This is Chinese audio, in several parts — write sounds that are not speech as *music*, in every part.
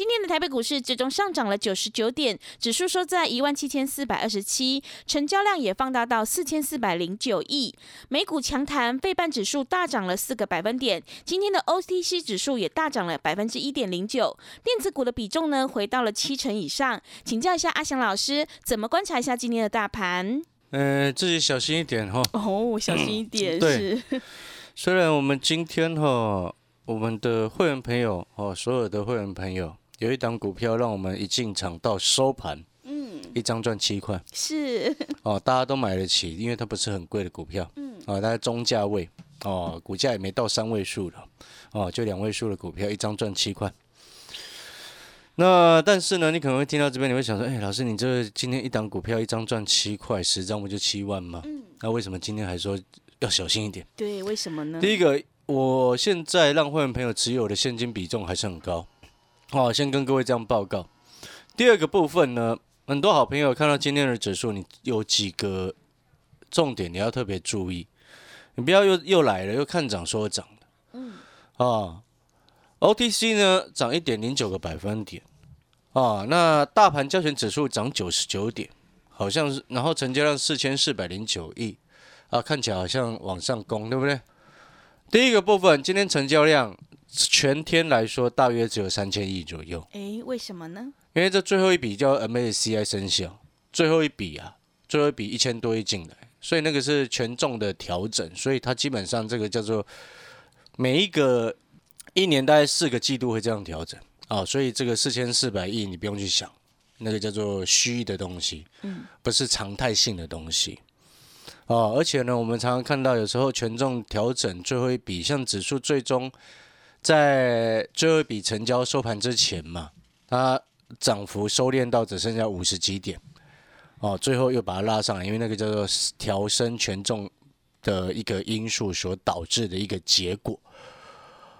今天的台北股市最终上涨了九十九点，指数收在一万七千四百二十七，成交量也放大到四千四百零九亿。美股强弹，费半指数大涨了四个百分点。今天的 OTC 指数也大涨了百分之一点零九，电子股的比重呢回到了七成以上。请教一下阿翔老师，怎么观察一下今天的大盘？嗯，自己小心一点哈。哦，小心一点对是。虽然我们今天哈，我们的会员朋友哦，所有的会员朋友有一档股票，让我们一进场到收盘，嗯，一张赚七块。是，哦，大家都买得起，因为它不是很贵的股票，嗯，哦，大概中价位。哦，股价也没到三位数了，哦，就两位数的股票，一张赚七块。那但是呢，你可能会听到这边，你会想说，哎、老师，你这今天一档股票一张赚七块，十张不就七万吗？嗯，那为什么今天还说要小心一点？对，为什么呢？第一个，我现在让会员朋友持有的现金比重还是很高，哦，先跟各位这样报告。第二个部分呢，很多好朋友看到今天的指数，你有几个重点你要特别注意，你不要又又来了，又看涨说涨的，嗯，啊，OTC 呢涨一点零九个百分点，啊，那大盘交权指数涨九十九点，好像是，然后成交量四千四百零九亿，啊，看起来好像往上攻，对不对？第一个部分，今天成交量全天来说大约只有三千亿左右，哎，为什么呢？因为这最后一笔叫 MACI 生效，最后一笔啊，最后一笔一千多亿进来，所以那个是权重的调整，所以它基本上这个叫做每一个一年大概四个季度会这样调整啊，所以这个四千四百亿你不用去想，那个叫做虚的东西，嗯，不是常态性的东西。哦，而且呢，我们常常看到有时候权重调整最后一笔，像指数最终在最后一笔成交收盘之前嘛，它涨幅收敛到只剩下五十几点，哦，最后又把它拉上来，因为那个叫做调升权重的一个因素所导致的一个结果。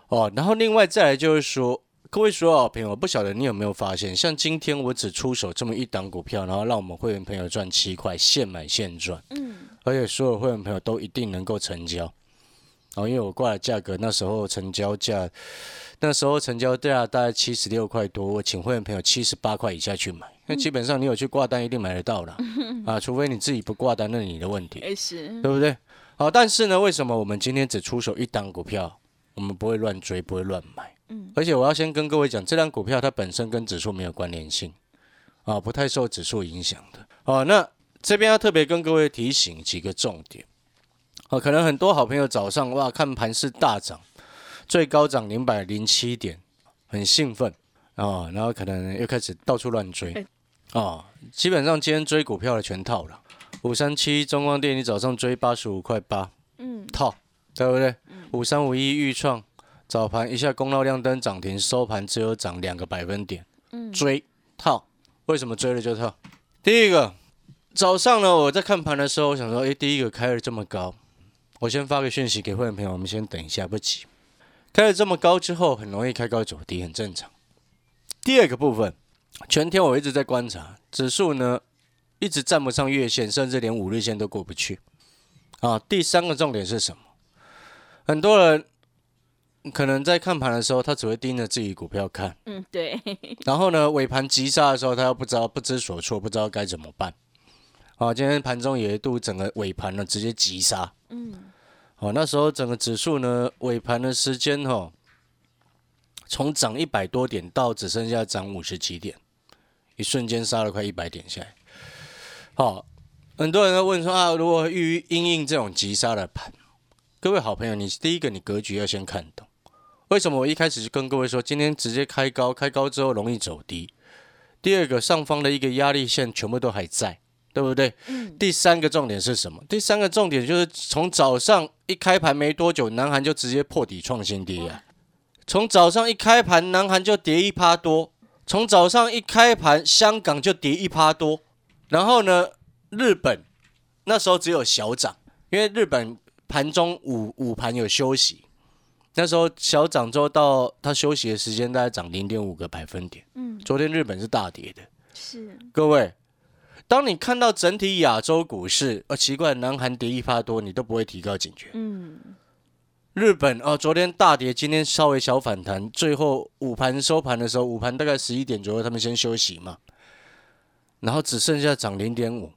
哦，然后另外再来就是说，各位所有好朋友，不晓得你有没有发现，像今天我只出手这么一档股票，然后让我们会员朋友赚七块，现买现赚，嗯，而且所有会员朋友都一定能够成交。哦，因为我挂的价格那时候成交价，那时候成交价大概七十六块多，我请会员朋友七十八块以下去买，那基本上你有去挂单一定买得到了啊，除非你自己不挂单，那是你的问题，对不对？好，但是呢，为什么我们今天只出手一档股票，我们不会乱追，不会乱买？嗯，而且我要先跟各位讲，这张股票它本身跟指数没有关联性，啊，不太受指数影响的。哦，那这边要特别跟各位提醒几个重点。哦，可能很多好朋友早上哇看盘是大涨，最高涨零百零七点，很兴奋啊、然后可能又开始到处乱追哎啊、基本上今天追股票的全套了。五三七中光电，你早上追八十五块八嗯，套，对不对？五三五一预创早盘一下攻到亮灯涨停，收盘只有涨两个百分点，嗯追套，为什么追了就套？第一个早上呢，我在看盘的时候，我想说，诶，第一个开了这么高，我先发个讯息给会员朋友，我们先等一下，不急。开了这么高之后，很容易开高走低，很正常。第二个部分，全天我一直在观察指数呢，一直站不上月线，甚至连五日线都过不去。啊，第三个重点是什么？很多人可能在看盘的时候，他只会盯着自己股票看，嗯，对，*laughs* 然后呢，尾盘急杀的时候，他又不知道不知所措，不知道该怎么办。啊，今天盘中有一度整个尾盘呢直接急杀，嗯，哦，那时候整个指数呢尾盘的时间哦，从涨一百多点到只剩下涨五十几点，一瞬间杀了快一百点下来。好、很多人都问说啊，如果遇因应这种急杀的盘，各位好朋友，你第一个你格局要先看懂。为什么我一开始就跟各位说，今天直接开高，开高之后容易走低。第二个，上方的一个压力线全部都还在，对不对？嗯，第三个重点是什么？第三个重点就是从早上一开盘没多久，南韩就直接破底创新低啊！从早上一开盘，南韩就跌一趴多；从早上一开盘，香港就跌一趴多。然后呢，日本那时候只有小涨，因为日本盘中午午盘有休息，那时候小涨之后到它休息的时间大概涨零点五个百分点。嗯，昨天日本是大跌的。是，各位，当你看到整体亚洲股市，呃，奇怪，南韩跌一趴多，你都不会提高警觉。嗯，日本哦，昨天大跌，今天稍微小反弹，最后午盘收盘的时候，午盘大概十一点左右，他们先休息嘛，然后只剩下涨零点五，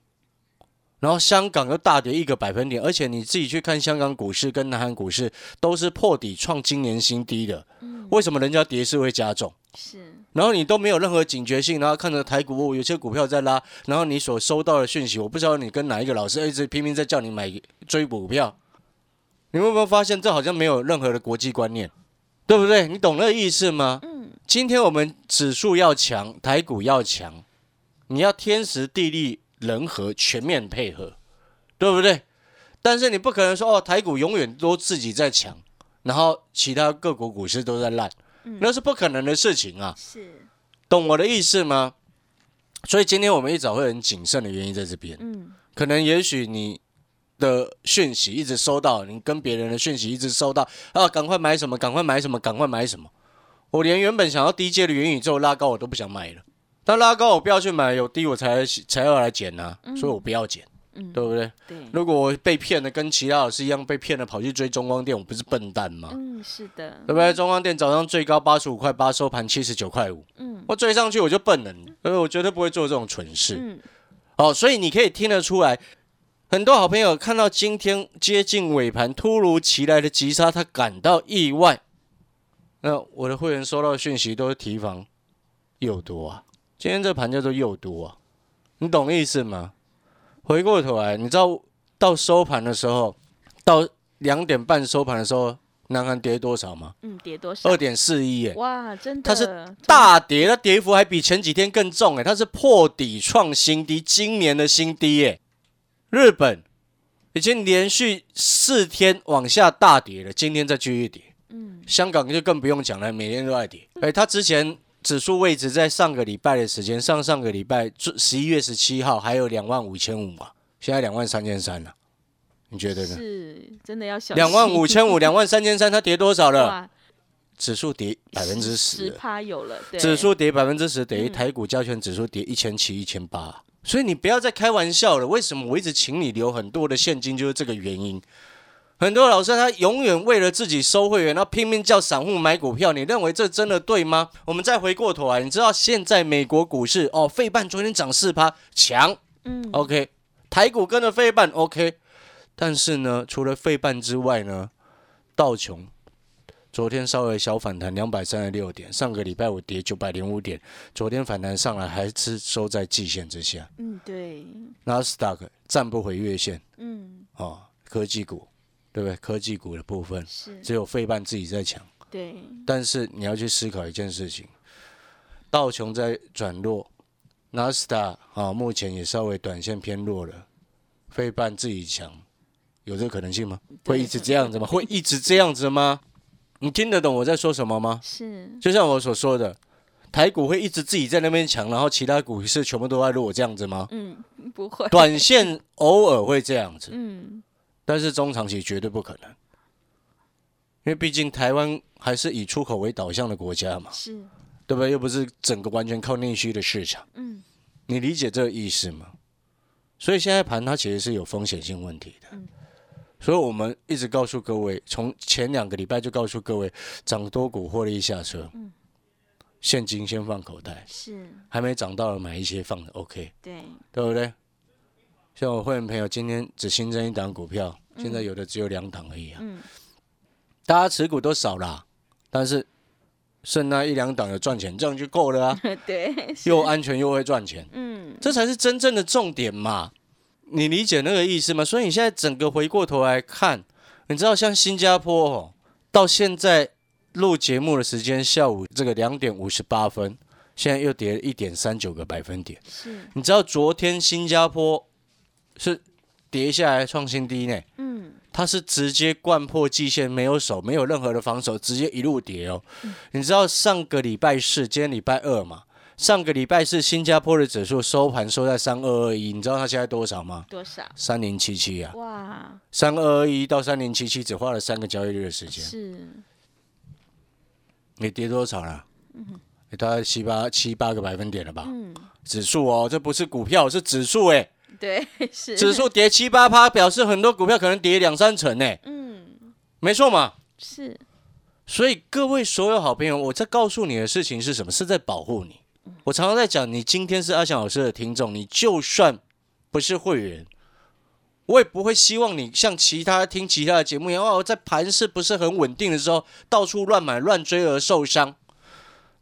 然后香港又大跌一个百分点，而且你自己去看香港股市跟南韩股市都是破底创今年新低的，为什么人家跌势会加重？是，然后你都没有任何警觉性，然后看着台股，有些股票在拉，然后你所收到的讯息，我不知道你跟哪一个老师一直拼命在叫你买追股票，你有没有发现这好像没有任何的国际观念，对不对？你懂那个意思吗？嗯，今天我们指数要强，台股要强，你要天时地利人和全面配合，对不对？但是你不可能说哦，台股永远都自己在强，然后其他各国股市都在烂，那是不可能的事情啊。是，懂我的意思吗？所以今天我们一早会很谨慎的原因在这边，嗯，可能也许你的讯息一直收到，你跟别人的讯息一直收到啊，赶快买什么，赶快买什么，赶快买什么。我连原本想要低阶的元宇宙拉高我都不想买了，但拉高我不要去买，有低我才才要来捡啊、所以我不要捡，嗯对不对？对，如果我被骗了跟其他老师一样被骗了，跑去追中光电，我不是笨蛋吗？嗯，是的对，不对？中光电早上最高八十五块八，收盘七十九块五，嗯我追上去我就笨了，所以我绝对不会做这种蠢事。嗯，哦，所以你可以听得出来，很多好朋友看到今天接近尾盘突如其来的急杀，他感到意外。那我的会员收到的讯息都是提防诱多啊，今天这盘叫做诱多啊，你懂意思吗？回过头来，你知道到收盘的时候，到两点半收盘的时候，南韩跌多少吗？嗯，跌多少二？点四一耶，哇，真的，它是大跌，它跌幅还比前几天更重哎，它是破底创新低，今年的新低耶。日本已经连续四天往下大跌了，今天再继续跌。嗯，香港就更不用讲了，每天都在跌。哎，它之前指数位置在上个礼拜的时间，上上个礼拜十一月十七号还有两万五千五嘛，现在两万三千三了，你觉得呢？是真的要小心，两万五千五，*laughs* 两万三千三，它跌多少了？指数跌百分之十十。趴有了，对，指数跌百分之十，等于嗯台股加权指数跌一千七、一千八。所以你不要再开玩笑了。为什么我一直请你留很多的现金，就是这个原因。很多老师他永远为了自己收会员，然后拼命叫散户买股票，你认为这真的对吗？我们再回过头来，你知道现在美国股市哦，费半昨天涨四趴，强。嗯，，OK，台股跟着费半 OK，但是呢，除了费半之外呢，道琼昨天稍微小反弹两百三十六点，上个礼拜五跌九百零五点，昨天反弹上来还是收在季线之下。嗯，对，纳斯达克站不回月线。嗯，哦，科技股对不对？科技股的部分是，只有费半自己在强，对，但是你要去思考一件事情，道琼在转弱，纳斯达啊目前也稍微短线偏弱了，费半自己强，有这个可能性吗？会一直这样子吗？会一直这样子吗？你听得懂我在说什么吗？是，就像我所说的，台股会一直自己在那边强，然后其他股市全部都在弱，这样子吗？嗯，不会，短线偶尔会这样子，嗯，但是中长期绝对不可能，因为毕竟台湾还是以出口为导向的国家嘛，是，对不对？又不是整个完全靠内需的市场，嗯，你理解这个意思吗？所以现在盘它其实是有风险性问题的，嗯。所以我们一直告诉各位，从前两个礼拜就告诉各位，涨多股获利下车，嗯。现金先放口袋，是，还没涨到了买一些放的 OK，对，对不对？像我会员朋友今天只新增一档股票，现在有的只有两档而已啊。嗯，大家持股都少啦，但是剩那一两档有赚钱，这样就够了啊，*laughs* 对，又安全又会赚钱，嗯，这才是真正的重点嘛。你理解那个意思吗？所以你现在整个回过头来看，你知道像新加坡哦，到现在录节目的时间下午这个两点五十八分，现在又跌了一点三九个百分点。是，你知道昨天新加坡是跌下来创新低呢？嗯，它是直接灌破季线，没有守，没有任何的防守，直接一路跌哦。你知道上个礼拜四，今天礼拜二嘛？上个礼拜四新加坡的指数收盘收在三二二一，你知道它现在多少吗？多少？三零七七啊，哇，三二二一到三零七七只花了三个交易日的时间，是，你跌多少了？你大概七八七八个百分点了吧？嗯，指数哦，这不是股票，是指数哎、对，是，指数跌七八趴，表示很多股票可能跌两三成呢、嗯，没错嘛。是，所以各位所有好朋友，我在告诉你的事情是什么？是在保护你。我常常在讲，你今天是阿翔老师的听众，你就算不是会员，我也不会希望你像其他听其他的节目一样，哦，在盘势不是很稳定的时候，到处乱买乱追而受伤，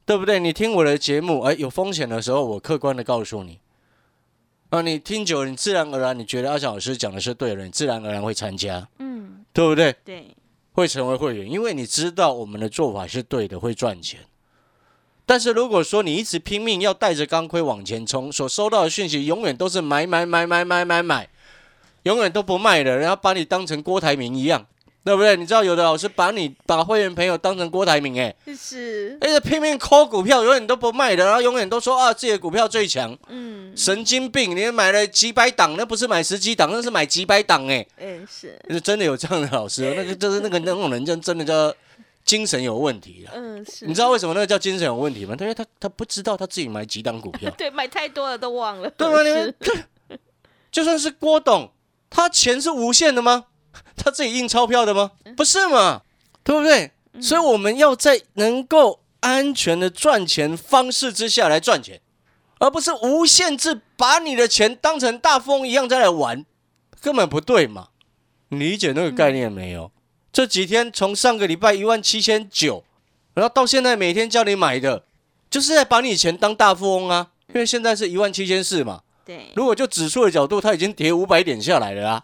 对不对？你听我的节目，哎，有风险的时候，我客观的告诉你。啊，你听久了，你自然而然你觉得阿翔老师讲的是对的，你自然而然会参加，嗯，对不对？对，会成为会员，因为你知道我们的做法是对的，会赚钱。但是如果说你一直拼命要带着钢盔往前冲，所收到的讯息永远都是买买买买买买买，永远都不卖的，然后把你当成郭台铭一样，对不对？你知道有的老师把你把会员朋友当成郭台铭，哎，是，而且拼命抠股票，永远都不卖的，然后永远都说啊自己的股票最强，嗯，神经病！你买了几百档，那不是买十几档，那是买几百档，哎。嗯，是，是真的有这样的老师哦，那个就是那个那种人，就真的叫精神有问题了。嗯，是，你知道为什么那个叫精神有问题吗？因为他他不知道他自己买几档股票，*laughs* 对，买太多了都忘了，对吗？你是们就算是郭董，他钱是无限的吗？他自己印钞票的吗？不是嘛，对不对？所以我们要在能够安全的赚钱方式之下来赚钱，而不是无限制把你的钱当成大富翁一样再来玩，根本不对嘛。你理解那个概念没有？这几天从上个礼拜一万七千九，然后到现在每天叫你买的，就是在把你钱当大富翁啊。因为现在是一万七千四嘛，对，如果就指数的角度，它已经跌五百点下来了啊，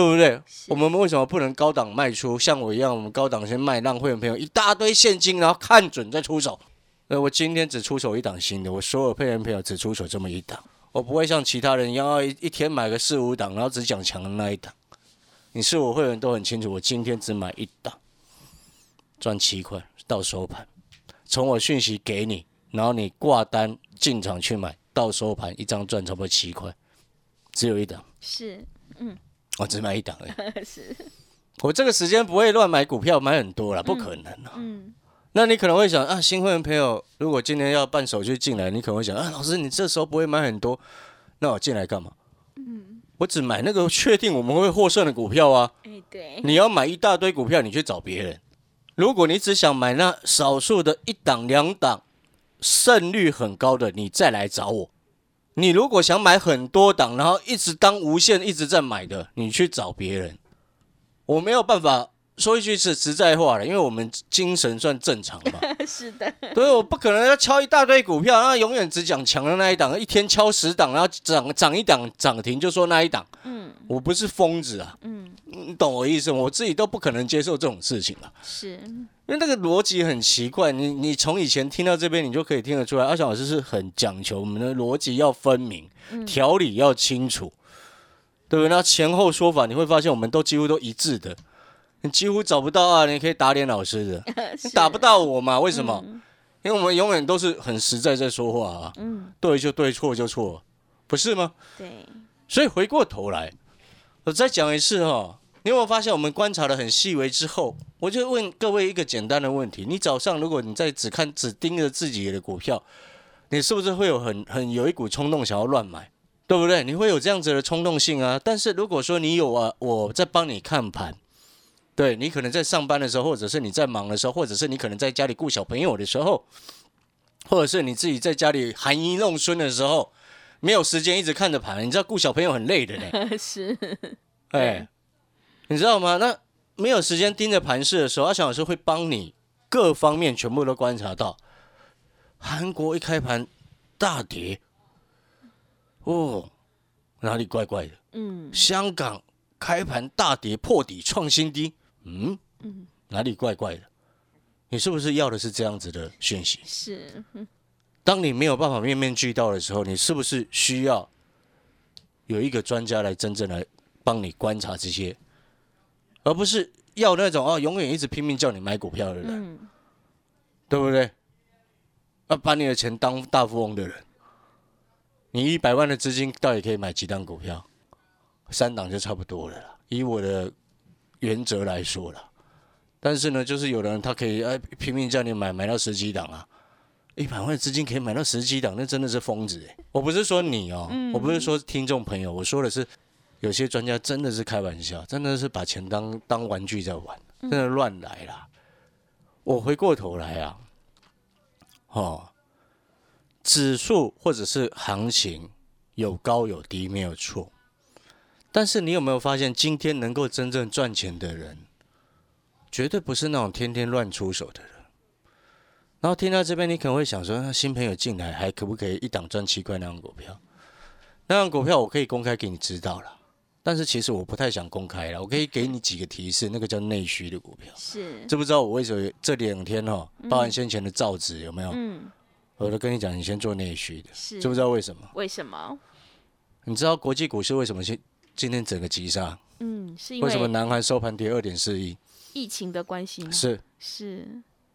对不对？我们为什么不能高档卖出？像我一样，我们高档先卖，让会员朋友一大堆现金，然后看准再出手。呃，我今天只出手一档新的，我所有会员朋友只出手这么一档，我不会像其他人一样要一一天买个四五档，然后只讲强的那一档。你是我会员都很清楚，我今天只买一档，赚七块到收盘，从我讯息给你，然后你挂单进场去买，到收盘一张赚差不多七块，只有一档，是，我只买一档而已。*laughs* 是，我这个时间不会乱买股票，买很多了，不可能啊。嗯，那你可能会想啊，新会员朋友，如果今天要办手续进来，你可能会想啊，老师，你这时候不会买很多，那我进来干嘛？嗯，我只买那个确定我们会获胜的股票啊。哎，对，你要买一大堆股票，你去找别人。如果你只想买那少数的一档两档，胜率很高的，你再来找我。你如果想买很多档，然后一直当无限一直在买的，你去找别人。我没有办法说一句是实在话了，因为我们精神算正常嘛。*laughs* 是的，所以我不可能要敲一大堆股票，然后永远只讲强的那一档，一天敲十档，然后涨涨一档涨停就说那一档。嗯我不是疯子啊，嗯，你懂我意思吗？我自己都不可能接受这种事情了，是，因为那个逻辑很奇怪。你你从以前听到这边，你就可以听得出来，阿翔老师是很讲求我们的逻辑要分明，条理要清楚，对不对？那前后说法你会发现，我们都几乎都一致的，你几乎找不到啊，你可以打脸老师的，*laughs* 你打不到我嘛？为什么？因为我们永远都是很实在在说话啊，嗯，对就对，错就错，不是吗？对，所以回过头来，我再讲一次哈、你有没有发现我们观察的很细微之后，我就问各位一个简单的问题：你早上如果你在只看只盯着自己的股票，你是不是会有很很有一股冲动想要乱买，对不对？你会有这样子的冲动性啊。但是如果说你有啊，我在帮你看盘。对你可能在上班的时候，或者是你在忙的时候，或者是你可能在家里顾小朋友的时候，或者是你自己在家里含饴弄孙的时候，没有时间一直看着盘，你知道顾小朋友很累的呢。*laughs* 是，哎，你知道吗？那没有时间盯着盘势的时候，阿翔老师会帮你各方面全部都观察到。韩国一开盘大跌，哦，哪里怪怪的？嗯，香港开盘大跌破底创新低，嗯哪里怪怪的？你是不是要的是这样子的讯息？是，嗯当你没有办法面面俱到的时候，你是不是需要有一个专家来真正来帮你观察这些，而不是要那种哦永远一直拼命叫你买股票的人，嗯，对不对？啊把你的钱当大富翁的人，你一百万的资金到底可以买几档股票？三档就差不多了啦。以我的原则来说了，但是呢，就是有的人他可以哎拼命叫你买，买到十几档啊，一百万资金可以买到十几档，那真的是疯子哎！我不是说你哦，我不是说听众朋友，我说的是有些专家真的是开玩笑，真的是把钱当当玩具在玩，真的乱来啦。我回过头来啊，哦，指数或者是行情有高有低没有错，但是你有没有发现，今天能够真正赚钱的人，绝对不是那种天天乱出手的人。然后听到这边，你可能会想说，那新朋友进来还可不可以一档赚七块那样股票？那样股票我可以公开给你知道了，但是其实我不太想公开了。我可以给你几个提示，那个叫内需的股票。是，知不知道我为什么这两天哦，包含先前的造纸有没有？嗯，我都跟你讲，你先做内需的，是，知不知道为什么？为什么？你知道国际股市为什么今今天整个急杀？嗯，是因为什么为南韩收盘跌二点四亿？疫情的关系吗？是，是，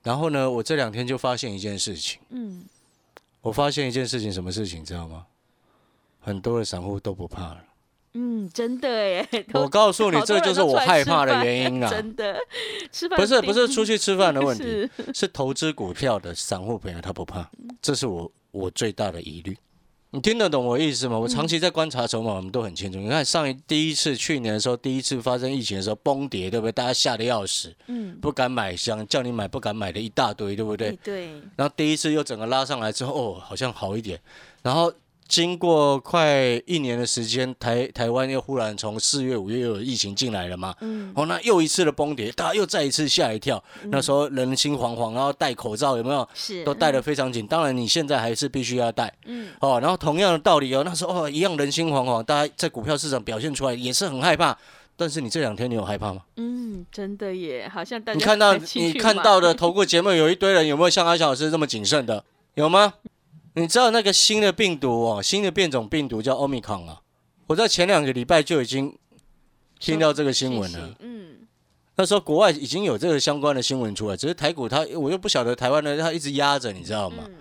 然后呢，我这两天就发现一件事情，嗯，我发现一件事情，什么事情你知道吗？很多的散户都不怕了。嗯，真的耶，*laughs* 我告诉你，好多人这就是我出来吃害怕的饭原因啊。真的，吃饭不是不是出去吃饭的问题，*laughs* 是是投资股票的散户朋友他不怕，这是我我最大的疑虑。你听得懂我意思吗？我长期在观察筹码，我们都很清楚。你看上一第一次去年的时候，第一次发生疫情的时候崩跌，对不对？大家吓得要死，嗯，不敢买，想叫你买不敢买的一大堆，对不对？对，然后第一次又整个拉上来之后，哦，好像好一点。然后经过快一年的时间，台台湾又忽然从四月、五月又有疫情进来了嘛，嗯，哦，那又一次的崩跌，大家又再一次吓一跳。那时候人心惶惶，然后戴口罩有没有？是都戴得非常紧。当然你现在还是必须要戴嗯，哦。然后同样的道理哦，那时候哦一样人心惶惶，大家在股票市场表现出来也是很害怕。但是你这两天你有害怕吗？嗯，真的耶，好像大家你看到你看到的投顾节目有一堆人，有没有像阿小老师这么谨慎的？有吗？你知道那个新的病毒哦，新的变种病毒叫 Omicron 啊。我在前两个礼拜就已经听到这个新闻了。嗯，那时候国外已经有这个相关的新闻出来，只是台股它我又不晓得台湾的它一直压着，你知道吗？嗯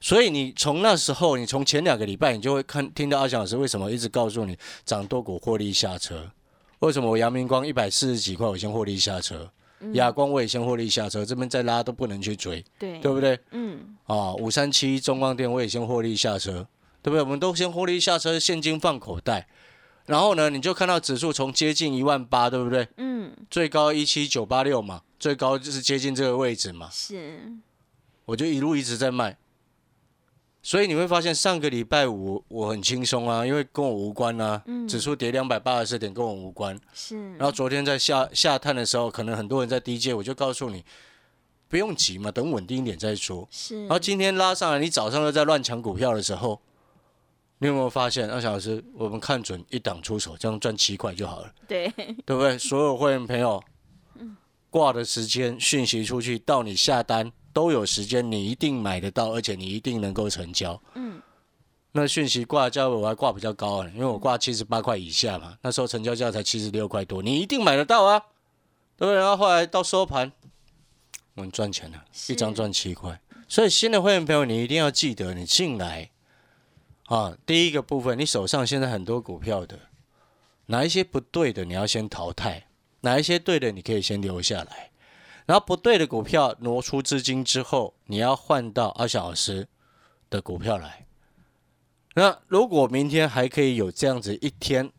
所以你从那时候，你从前两个礼拜，你就会看听到阿翔老师为什么一直告诉你涨多股获利下车，为什么我阳明光一百四十几块我先获利下车，嗯亚光我也先获利下车，这边再拉都不能去追，对，对不对？嗯，啊，五三七中光电我也先获利下车，对不对？我们都先获利下车，现金放口袋，然后呢，你就看到指数从接近一万八，对不对？嗯，最高一七九八六嘛，最高就是接近这个位置嘛，是，我就一路一直在卖。所以你会发现上个礼拜五我很轻松啊，因为跟我无关啊，嗯指数跌两百八十四点跟我无关。是，然后昨天在下下探的时候，可能很多人在低阶，我就告诉你不用急嘛，等稳定一点再说。是，然后今天拉上来，你早上又在乱抢股票的时候，你有没有发现？阿小老师，我们看准一档出手，这样赚七块就好了，对，对不对？所有会员朋友，挂的时间讯息出去到你下单都有时间，你一定买得到，而且你一定能够成交。嗯，那讯息挂价位我还挂比较高啊，因为我挂七十八块以下嘛，那时候成交价才七十六块多，你一定买得到啊，对不对？然后后来到收盘，我们赚钱了，是一张赚七块。所以新的会员朋友，你一定要记得，你进来啊，第一个部分，你手上现在很多股票的，哪一些不对的，你要先淘汰；哪一些对的，你可以先留下来。然后不对的股票挪出资金之后，你要换到二小时的股票来。那如果明天还可以有这样子一天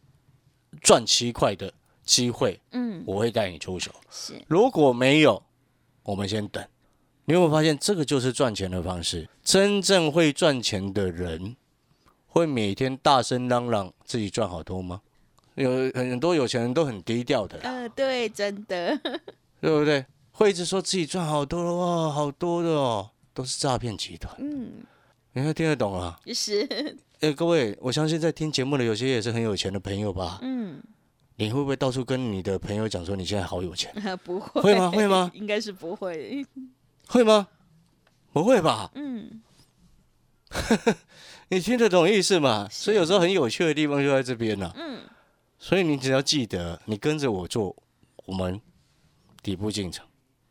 赚七块的机会，嗯，我会带你出手。是，如果没有，我们先等。你有没有发现，这个就是赚钱的方式？真正会赚钱的人，会每天大声嚷嚷自己赚好多吗？有很多有钱人都很低调的嗯，呃，对，真的，*laughs* 对不对？会一直说自己赚好多了哇，好多的哦，都是诈骗集团。嗯，你看听得懂啊？是，哎，各位，我相信在听节目的有些也是很有钱的朋友吧？嗯，你会不会到处跟你的朋友讲说你现在好有钱？*laughs* 不会，会吗会吗应该是不会，会吗？不会吧？嗯，*laughs* 你听得懂意思吗？所以有时候很有趣的地方就在这边呢、嗯，所以你只要记得，你跟着我做，我们底部进场，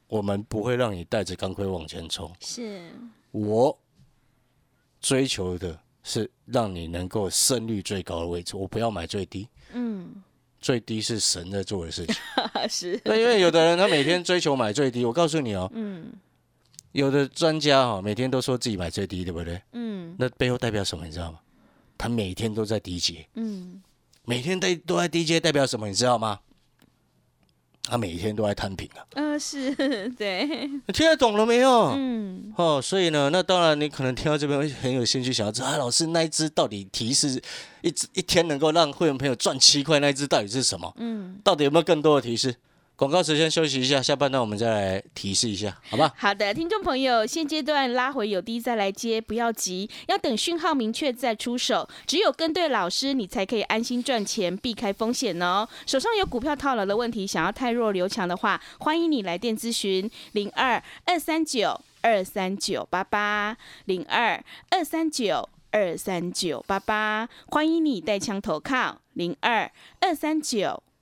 我们不会让你带着钢盔往前冲。是，我追求的是让你能够胜率最高的位置，我不要买最低，嗯，最低是神在做的事情。*laughs* 是，对，因为有的人他每天追求买最低，我告诉你哦，嗯有的专家哈、每天都说自己买最低，对不对？嗯那背后代表什么，你知道吗？他每天都在低阶，嗯，每天都都在低阶，代表什么，你知道吗？他每天都在摊平啊，呃，是，*laughs* 对，你听得懂了没有？嗯哦，所以呢，那当然你可能听到这边会很有兴趣，想要知道啊，老师那一只到底提示一只一天能够让会员朋友赚七块，那一只到底是什么？嗯。到底有没有更多的提示？广告时间休息一下，下半段我们再来提示一下，好吧？好的，听众朋友，现阶段拉回有低再来接，不要急，要等讯号明确再出手。只有跟对老师，你才可以安心赚钱，避开风险哦。手上有股票套牢的问题，想要太弱留强的话，欢迎你来电咨询零二二三九二三九八八零二二三九二三九八八，欢迎你带枪投靠零二二三九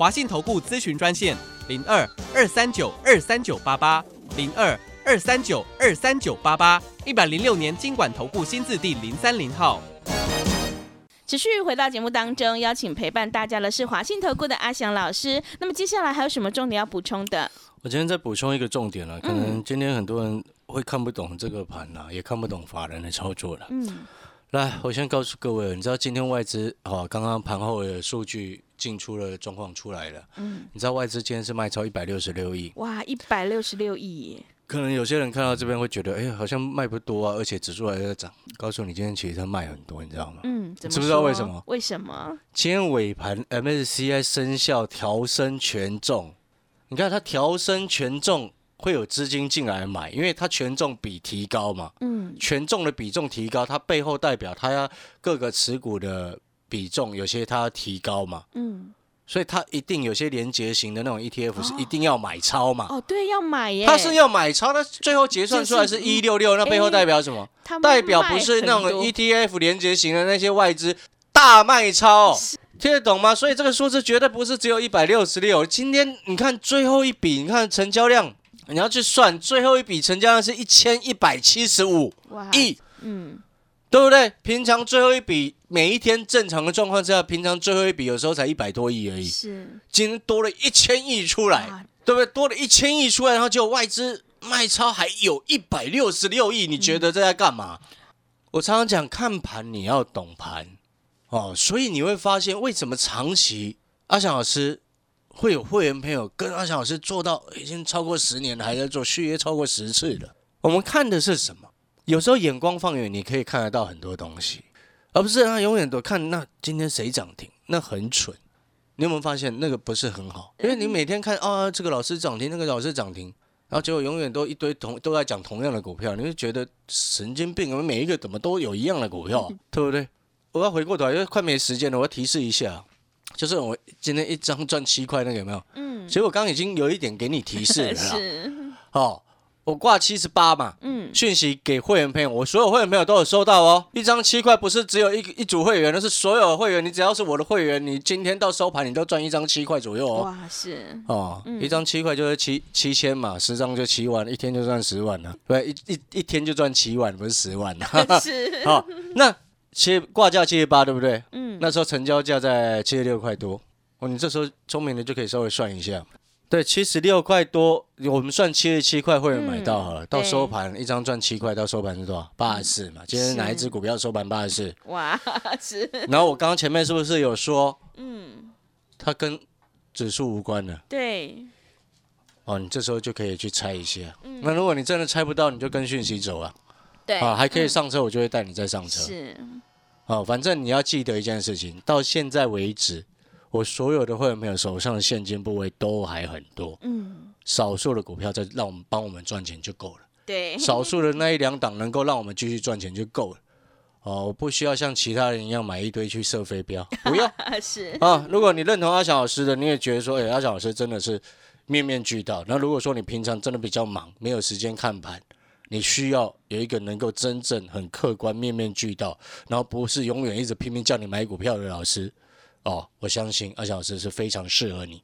华信投顾咨询专线零二二三九二三九八八零二二三九二三九八八，一百零六年经管投顾新字第零三零号。持续回到节目当中，邀请陪伴大家的是华信投顾的阿翔老师。那么接下来还有什么重点要补充的？我今天再补充一个重点了，可嗯能今天很多人会看不懂这个盘啦，也看不懂法人的操作了。嗯，来，我先告诉各位，你知道今天外资哦，刚刚盘后的数据进出的状况出来了。嗯，你知道外资今天是卖超一百六十六亿，哇，一百六十六亿耶！可能有些人看到这边会觉得，哎、好像卖不多啊，而且指数还在涨。告诉你，今天其实它卖很多，你知道吗？嗯，知不知道说为什么为什么？今天尾盘 MSCI 生效调升权重，你看它调升权重会有资金进来买，因为它权重比提高嘛，嗯权重的比重提高，它背后代表它要各个持股的比重有些它要提高嘛，嗯，所以它一定有些连结型的那种 ETF 是一定要买超嘛。哦，对，要买耶。它是要买超，它最后结算出来是一六六，那背后代表什么？代表不是那种 ETF 连接型的那些外资大卖超，听得懂吗？所以这个数字绝对不是只有一百六十六。今天你看最后一笔，你看成交量，你要去算最后一笔成交量是一千一百七十五，亿，嗯，对不对？平常最后一笔每一天正常的状况之下，平常最后一笔有时候才一百多亿而已，是今天多了一千亿出来。对不对？多了一千亿出来，然后就外资卖超还有一百六十六亿，你觉得这在干嘛？我常常讲看盘你要懂盘哦，所以你会发现为什么长期阿翔老师会有会员朋友跟阿翔老师做到已经超过十年了，还在做续约超过十次的。我们看的是什么？有时候眼光放远，你可以看得到很多东西，而不是他永远都看那今天谁涨停，那很蠢。你有没有发现那个不是很好？因为你每天看啊，这个老师涨停，那个老师涨停，然后结果永远都一堆同都在讲同样的股票，你会觉得神经病，我们每一个怎么都有一样的股票啊、*laughs* 对不对？我要回过头来，因为快没时间了，我要提示一下，就是我今天一张赚七块那个有没有？嗯，其实我刚刚已经有一点给你提示了啦。*laughs* 是，哦，我挂七十八嘛，嗯，讯息给会员朋友，我所有会员朋友都有收到哦。一张七块不是只有一一组会员，那是所有会员。你只要是我的会员，你今天到收盘你都赚一张七块左右哦。哇，是，哦，嗯一张七块就是七七千嘛，十张就七万，一天就赚十万了。对，一一一天就赚七万，不是十万了。*laughs* 是，好，*laughs* 那七挂价七十八，对不对？嗯，那时候成交价在七十六块多，哦，你这时候聪明的就可以稍微算一下。对，七十六块多，我们算七十七块会员买到好了，嗯到收盘一张赚七块，到收盘是多少？八十四嘛。今天是哪一只股票收盘八十四？哇，是，然后我刚刚前面是不是有说嗯，它跟指数无关的？对，哦，你这时候就可以去猜一下。嗯那如果你真的猜不到，你就跟讯息走啊。对，啊，还可以嗯上车，我就会带你再上车。是，啊，反正你要记得一件事情，到现在为止，我所有的会员朋友手上的现金部位都还很多，嗯，少数的股票在让我们帮我们赚钱就够了，对，少数的那一两档能够让我们继续赚钱就够了。哦，我不需要像其他人一样买一堆去射飞镖，不要 *laughs* 是，啊！如果你认同阿翔老师的，你也觉得说，哎、阿翔老师真的是面面俱到。那如果说你平常真的比较忙，没有时间看盘，你需要有一个能够真正很客观、面面俱到，然后不是永远一直拼命叫你买股票的老师，哦，我相信阿翔老师是非常适合你。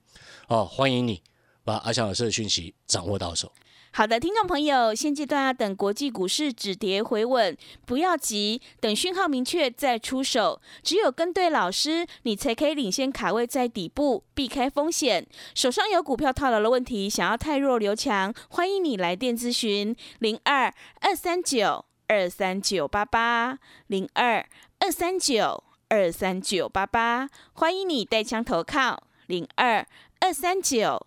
哦，欢迎你把阿翔老师的讯息掌握到手。好的，听众朋友，现阶段要等国际股市止跌回稳，不要急，等讯号明确再出手。只有跟对老师，你才可以领先卡位在底部，避开风险。手上有股票套牢的问题，想要太弱留强，欢迎你来电咨询零二二三九二三九八八零二二三九二三九八八，欢迎你带枪投靠零二二三九。